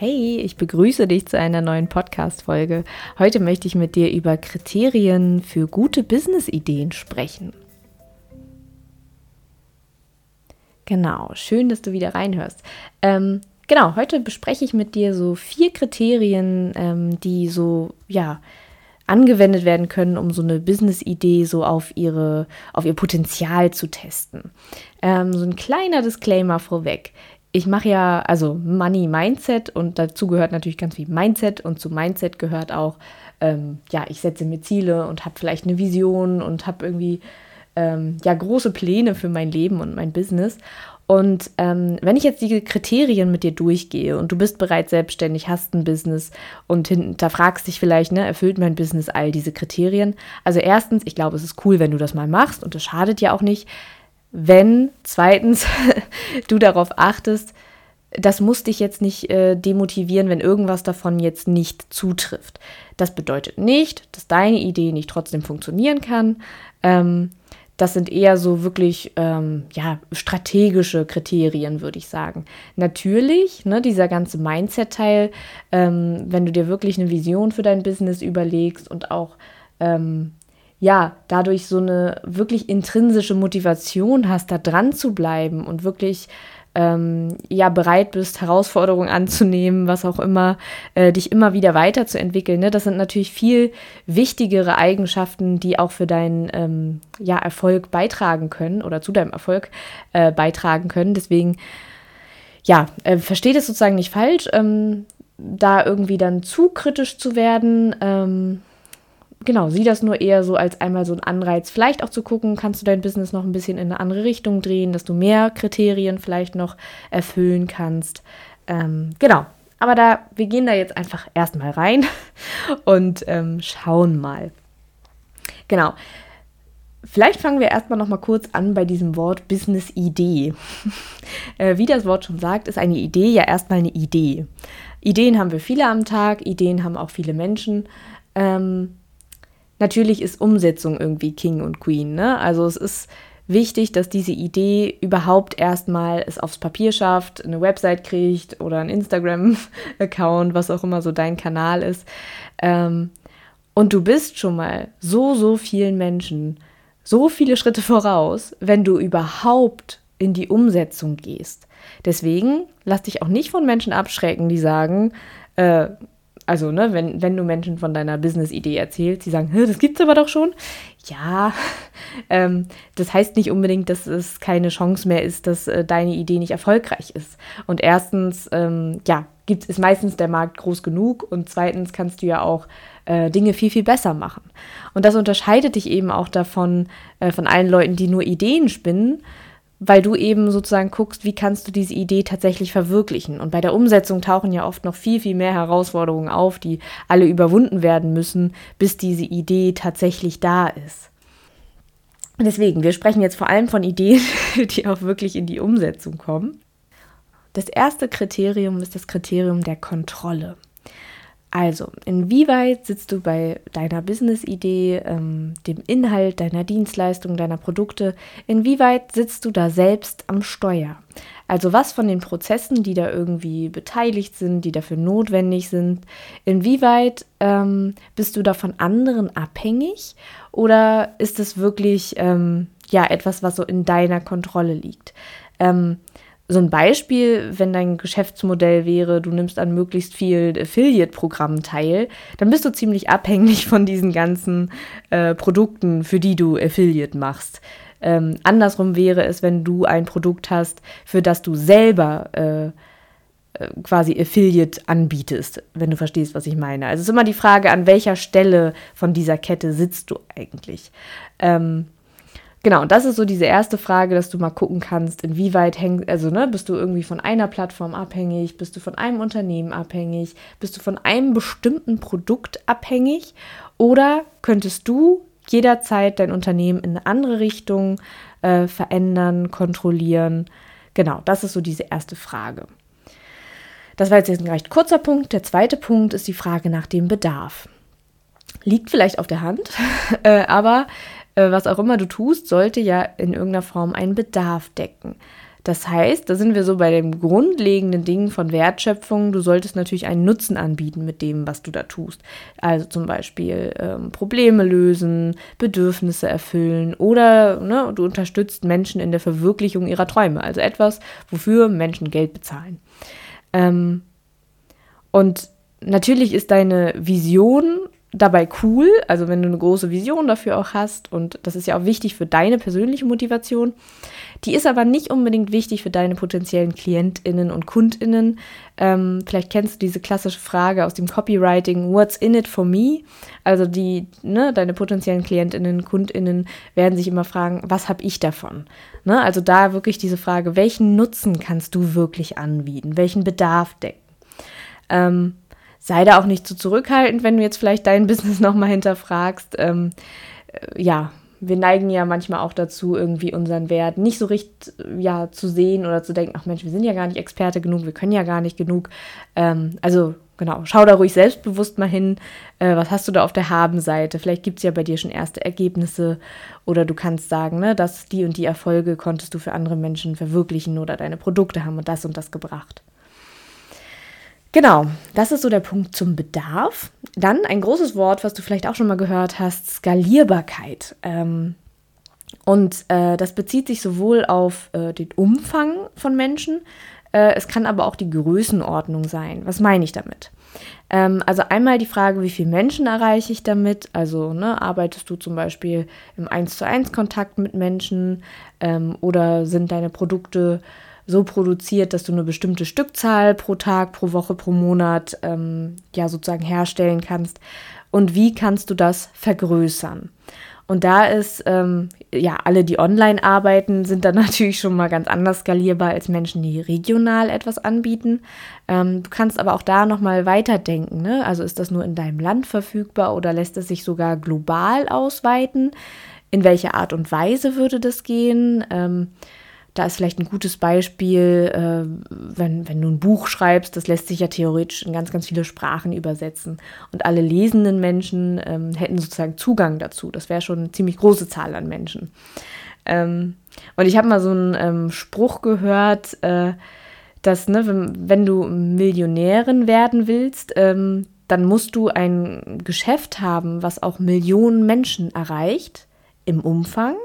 Hey, ich begrüße dich zu einer neuen Podcast-Folge. Heute möchte ich mit dir über Kriterien für gute Business-Ideen sprechen. Genau, schön, dass du wieder reinhörst. Ähm, genau, heute bespreche ich mit dir so vier Kriterien, ähm, die so, ja, angewendet werden können, um so eine Business-Idee so auf, ihre, auf ihr Potenzial zu testen. Ähm, so ein kleiner Disclaimer vorweg ich mache ja, also Money Mindset und dazu gehört natürlich ganz viel Mindset und zu Mindset gehört auch, ähm, ja, ich setze mir Ziele und habe vielleicht eine Vision und habe irgendwie, ähm, ja, große Pläne für mein Leben und mein Business. Und ähm, wenn ich jetzt die Kriterien mit dir durchgehe und du bist bereits selbstständig, hast ein Business und hinterfragst dich vielleicht, ne, erfüllt mein Business all diese Kriterien? Also erstens, ich glaube, es ist cool, wenn du das mal machst und das schadet ja auch nicht wenn zweitens du darauf achtest, das muss dich jetzt nicht äh, demotivieren, wenn irgendwas davon jetzt nicht zutrifft. Das bedeutet nicht, dass deine Idee nicht trotzdem funktionieren kann. Ähm, das sind eher so wirklich ähm, ja, strategische Kriterien, würde ich sagen. Natürlich, ne, dieser ganze Mindset-Teil, ähm, wenn du dir wirklich eine Vision für dein Business überlegst und auch ähm, ja, dadurch so eine wirklich intrinsische Motivation hast, da dran zu bleiben und wirklich ähm, ja bereit bist, Herausforderungen anzunehmen, was auch immer, äh, dich immer wieder weiterzuentwickeln. Ne? Das sind natürlich viel wichtigere Eigenschaften, die auch für deinen ähm, ja, Erfolg beitragen können oder zu deinem Erfolg äh, beitragen können. Deswegen, ja, äh, versteht es sozusagen nicht falsch, ähm, da irgendwie dann zu kritisch zu werden. Genau, sieh das nur eher so als einmal so ein Anreiz, vielleicht auch zu gucken, kannst du dein Business noch ein bisschen in eine andere Richtung drehen, dass du mehr Kriterien vielleicht noch erfüllen kannst. Ähm, genau, aber da, wir gehen da jetzt einfach erstmal rein und ähm, schauen mal. Genau. Vielleicht fangen wir erstmal noch mal kurz an bei diesem Wort Business-Idee. äh, wie das Wort schon sagt, ist eine Idee ja erstmal eine Idee. Ideen haben wir viele am Tag, Ideen haben auch viele Menschen. Ähm, natürlich ist Umsetzung irgendwie King und Queen. Ne? Also es ist wichtig, dass diese Idee überhaupt erstmal es aufs Papier schafft, eine Website kriegt oder ein Instagram-Account, was auch immer so dein Kanal ist. Ähm, und du bist schon mal so, so vielen Menschen so viele Schritte voraus, wenn du überhaupt in die Umsetzung gehst. Deswegen lass dich auch nicht von Menschen abschrecken, die sagen, äh, also, ne, wenn, wenn du Menschen von deiner Business-Idee erzählst, die sagen, das gibt's aber doch schon. Ja, ähm, das heißt nicht unbedingt, dass es keine Chance mehr ist, dass äh, deine Idee nicht erfolgreich ist. Und erstens, ähm, ja, gibt, ist meistens der Markt groß genug und zweitens kannst du ja auch äh, Dinge viel, viel besser machen. Und das unterscheidet dich eben auch davon, äh, von allen Leuten, die nur Ideen spinnen weil du eben sozusagen guckst, wie kannst du diese Idee tatsächlich verwirklichen. Und bei der Umsetzung tauchen ja oft noch viel, viel mehr Herausforderungen auf, die alle überwunden werden müssen, bis diese Idee tatsächlich da ist. Deswegen, wir sprechen jetzt vor allem von Ideen, die auch wirklich in die Umsetzung kommen. Das erste Kriterium ist das Kriterium der Kontrolle. Also, inwieweit sitzt du bei deiner Business-Idee, ähm, dem Inhalt deiner Dienstleistung, deiner Produkte, inwieweit sitzt du da selbst am Steuer? Also was von den Prozessen, die da irgendwie beteiligt sind, die dafür notwendig sind, inwieweit ähm, bist du da von anderen abhängig oder ist es wirklich ähm, ja etwas, was so in deiner Kontrolle liegt? Ähm, so ein Beispiel, wenn dein Geschäftsmodell wäre, du nimmst an möglichst vielen Affiliate-Programmen teil, dann bist du ziemlich abhängig von diesen ganzen äh, Produkten, für die du Affiliate machst. Ähm, andersrum wäre es, wenn du ein Produkt hast, für das du selber äh, äh, quasi Affiliate anbietest, wenn du verstehst, was ich meine. Also es ist immer die Frage, an welcher Stelle von dieser Kette sitzt du eigentlich. Ähm, Genau, und das ist so diese erste Frage, dass du mal gucken kannst, inwieweit hängt, also ne, bist du irgendwie von einer Plattform abhängig, bist du von einem Unternehmen abhängig, bist du von einem bestimmten Produkt abhängig oder könntest du jederzeit dein Unternehmen in eine andere Richtung äh, verändern, kontrollieren? Genau, das ist so diese erste Frage. Das war jetzt ein recht kurzer Punkt. Der zweite Punkt ist die Frage nach dem Bedarf. Liegt vielleicht auf der Hand, äh, aber was auch immer du tust, sollte ja in irgendeiner Form einen Bedarf decken. Das heißt, da sind wir so bei dem grundlegenden Ding von Wertschöpfung. Du solltest natürlich einen Nutzen anbieten mit dem, was du da tust. Also zum Beispiel ähm, Probleme lösen, Bedürfnisse erfüllen oder ne, du unterstützt Menschen in der Verwirklichung ihrer Träume. Also etwas, wofür Menschen Geld bezahlen. Ähm, und natürlich ist deine Vision dabei cool, also wenn du eine große Vision dafür auch hast und das ist ja auch wichtig für deine persönliche Motivation. Die ist aber nicht unbedingt wichtig für deine potenziellen KlientInnen und KundInnen. Ähm, vielleicht kennst du diese klassische Frage aus dem Copywriting, what's in it for me? Also die, ne, deine potenziellen KlientInnen, KundInnen werden sich immer fragen, was habe ich davon? Ne? Also da wirklich diese Frage, welchen Nutzen kannst du wirklich anbieten? Welchen Bedarf decken? Ähm, sei da auch nicht zu zurückhaltend, wenn du jetzt vielleicht dein Business nochmal hinterfragst. Ähm, äh, ja, wir neigen ja manchmal auch dazu, irgendwie unseren Wert nicht so richtig ja, zu sehen oder zu denken, ach Mensch, wir sind ja gar nicht Experte genug, wir können ja gar nicht genug. Ähm, also genau, schau da ruhig selbstbewusst mal hin, äh, was hast du da auf der Haben-Seite? Vielleicht gibt es ja bei dir schon erste Ergebnisse oder du kannst sagen, ne, dass die und die Erfolge konntest du für andere Menschen verwirklichen oder deine Produkte haben und das und das gebracht. Genau, das ist so der Punkt zum Bedarf. Dann ein großes Wort, was du vielleicht auch schon mal gehört hast, Skalierbarkeit. Ähm, und äh, das bezieht sich sowohl auf äh, den Umfang von Menschen, äh, es kann aber auch die Größenordnung sein. Was meine ich damit? Ähm, also einmal die Frage, wie viele Menschen erreiche ich damit? Also ne, arbeitest du zum Beispiel im 1 zu 1 Kontakt mit Menschen ähm, oder sind deine Produkte so produziert, dass du eine bestimmte Stückzahl pro Tag, pro Woche, pro Monat ähm, ja sozusagen herstellen kannst. Und wie kannst du das vergrößern? Und da ist, ähm, ja, alle, die online arbeiten, sind dann natürlich schon mal ganz anders skalierbar als Menschen, die regional etwas anbieten. Ähm, du kannst aber auch da nochmal weiterdenken. Ne? Also ist das nur in deinem Land verfügbar oder lässt es sich sogar global ausweiten? In welcher Art und Weise würde das gehen? Ähm, da ist vielleicht ein gutes Beispiel, äh, wenn, wenn du ein Buch schreibst, das lässt sich ja theoretisch in ganz, ganz viele Sprachen übersetzen. Und alle lesenden Menschen ähm, hätten sozusagen Zugang dazu. Das wäre schon eine ziemlich große Zahl an Menschen. Ähm, und ich habe mal so einen ähm, Spruch gehört, äh, dass, ne, wenn, wenn, du Millionärin werden willst, ähm, dann musst du ein Geschäft haben, was auch Millionen Menschen erreicht im Umfang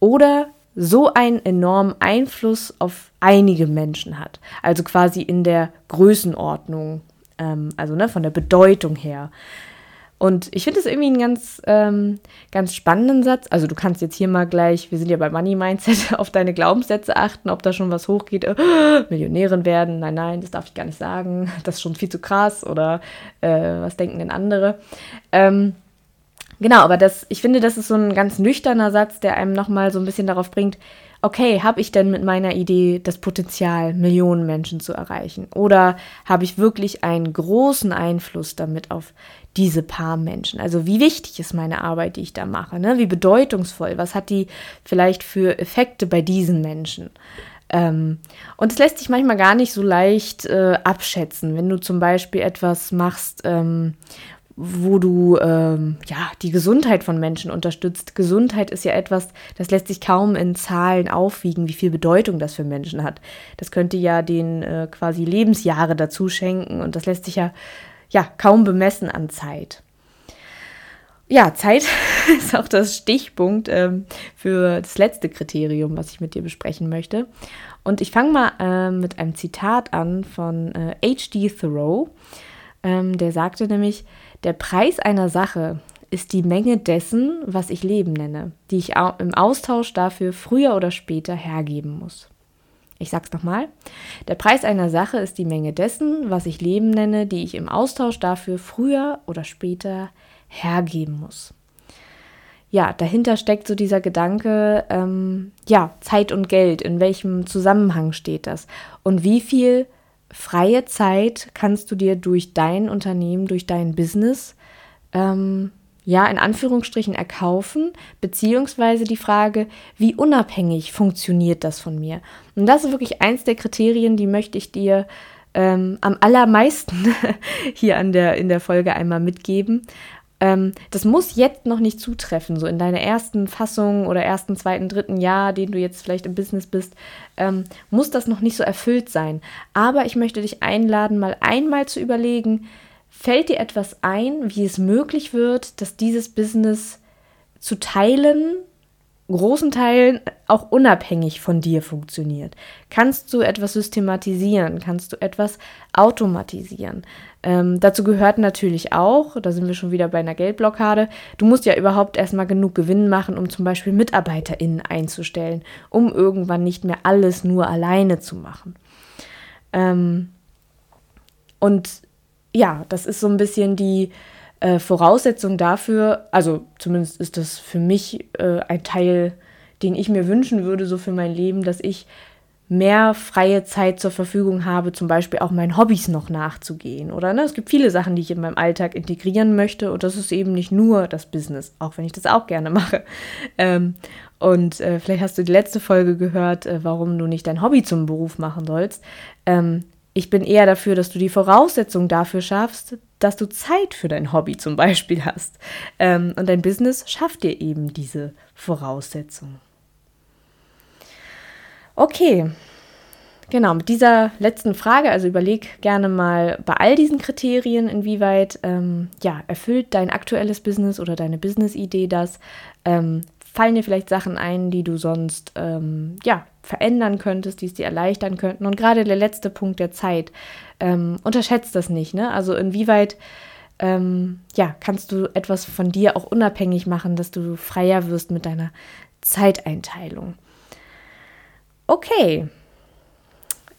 oder so einen enormen Einfluss auf einige Menschen hat. Also quasi in der Größenordnung, ähm, also ne, von der Bedeutung her. Und ich finde es irgendwie einen ganz, ähm, ganz spannenden Satz. Also du kannst jetzt hier mal gleich, wir sind ja bei Money Mindset, auf deine Glaubenssätze achten, ob da schon was hochgeht. Äh, Millionärin werden, nein, nein, das darf ich gar nicht sagen. Das ist schon viel zu krass oder äh, was denken denn andere? Ähm, Genau, aber das, ich finde, das ist so ein ganz nüchterner Satz, der einem nochmal so ein bisschen darauf bringt, okay, habe ich denn mit meiner Idee das Potenzial, Millionen Menschen zu erreichen? Oder habe ich wirklich einen großen Einfluss damit auf diese paar Menschen? Also wie wichtig ist meine Arbeit, die ich da mache? Ne? Wie bedeutungsvoll? Was hat die vielleicht für Effekte bei diesen Menschen? Ähm, und es lässt sich manchmal gar nicht so leicht äh, abschätzen, wenn du zum Beispiel etwas machst, ähm, wo du ähm, ja die Gesundheit von Menschen unterstützt. Gesundheit ist ja etwas, das lässt sich kaum in Zahlen aufwiegen, wie viel Bedeutung das für Menschen hat. Das könnte ja den äh, quasi Lebensjahre dazu schenken und das lässt sich ja ja kaum bemessen an Zeit. Ja, Zeit ist auch das Stichpunkt ähm, für das letzte Kriterium, was ich mit dir besprechen möchte. Und ich fange mal äh, mit einem Zitat an von äh, H.D. Thoreau. Ähm, der sagte nämlich, der Preis einer Sache ist die Menge dessen, was ich Leben nenne, die ich im Austausch dafür früher oder später hergeben muss. Ich sag's nochmal. Der Preis einer Sache ist die Menge dessen, was ich Leben nenne, die ich im Austausch dafür früher oder später hergeben muss. Ja, dahinter steckt so dieser Gedanke, ähm, ja, Zeit und Geld, in welchem Zusammenhang steht das? Und wie viel freie Zeit kannst du dir durch dein Unternehmen, durch dein Business, ähm, ja, in Anführungsstrichen erkaufen, beziehungsweise die Frage, wie unabhängig funktioniert das von mir? Und das ist wirklich eins der Kriterien, die möchte ich dir ähm, am allermeisten hier an der, in der Folge einmal mitgeben. Ähm, das muss jetzt noch nicht zutreffen, so in deiner ersten Fassung oder ersten, zweiten, dritten Jahr, den du jetzt vielleicht im Business bist, ähm, muss das noch nicht so erfüllt sein. Aber ich möchte dich einladen, mal einmal zu überlegen, fällt dir etwas ein, wie es möglich wird, dass dieses Business zu teilen großen Teilen auch unabhängig von dir funktioniert. Kannst du etwas systematisieren? Kannst du etwas automatisieren? Ähm, dazu gehört natürlich auch, da sind wir schon wieder bei einer Geldblockade, du musst ja überhaupt erstmal genug Gewinn machen, um zum Beispiel MitarbeiterInnen einzustellen, um irgendwann nicht mehr alles nur alleine zu machen. Ähm, und ja, das ist so ein bisschen die, äh, Voraussetzung dafür, also zumindest ist das für mich äh, ein Teil, den ich mir wünschen würde, so für mein Leben, dass ich mehr freie Zeit zur Verfügung habe, zum Beispiel auch meinen Hobbys noch nachzugehen. Oder ne, es gibt viele Sachen, die ich in meinem Alltag integrieren möchte und das ist eben nicht nur das Business, auch wenn ich das auch gerne mache. Ähm, und äh, vielleicht hast du die letzte Folge gehört, äh, warum du nicht dein Hobby zum Beruf machen sollst. Ähm, ich bin eher dafür, dass du die Voraussetzung dafür schaffst, dass du Zeit für dein Hobby zum Beispiel hast. Ähm, und dein Business schafft dir eben diese Voraussetzung. Okay, genau, mit dieser letzten Frage, also überleg gerne mal bei all diesen Kriterien, inwieweit ähm, ja, erfüllt dein aktuelles Business oder deine Business-Idee das. Ähm, fallen dir vielleicht Sachen ein, die du sonst ähm, ja, verändern könntest, die es dir erleichtern könnten. Und gerade der letzte Punkt der Zeit, ähm, unterschätzt das nicht. Ne? Also inwieweit ähm, ja, kannst du etwas von dir auch unabhängig machen, dass du freier wirst mit deiner Zeiteinteilung. Okay,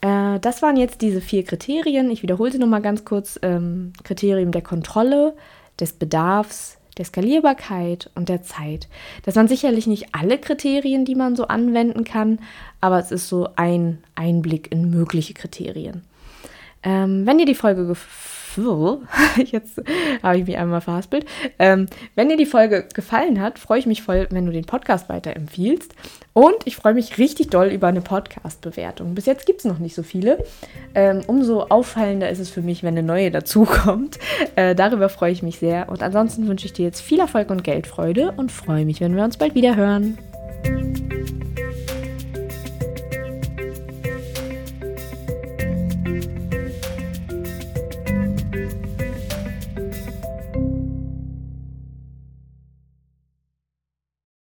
äh, das waren jetzt diese vier Kriterien. Ich wiederhole sie nochmal ganz kurz. Ähm, Kriterium der Kontrolle, des Bedarfs, der Skalierbarkeit und der Zeit. Das waren sicherlich nicht alle Kriterien, die man so anwenden kann, aber es ist so ein Einblick in mögliche Kriterien. Ähm, wenn dir die Folge gefällt, jetzt habe ich mich einmal verhaspelt. Ähm, wenn dir die Folge gefallen hat, freue ich mich voll, wenn du den Podcast weiterempfiehlst. Und ich freue mich richtig doll über eine Podcast-Bewertung. Bis jetzt gibt es noch nicht so viele. Ähm, umso auffallender ist es für mich, wenn eine neue dazukommt. Äh, darüber freue ich mich sehr. Und ansonsten wünsche ich dir jetzt viel Erfolg und Geldfreude und freue mich, wenn wir uns bald wieder hören.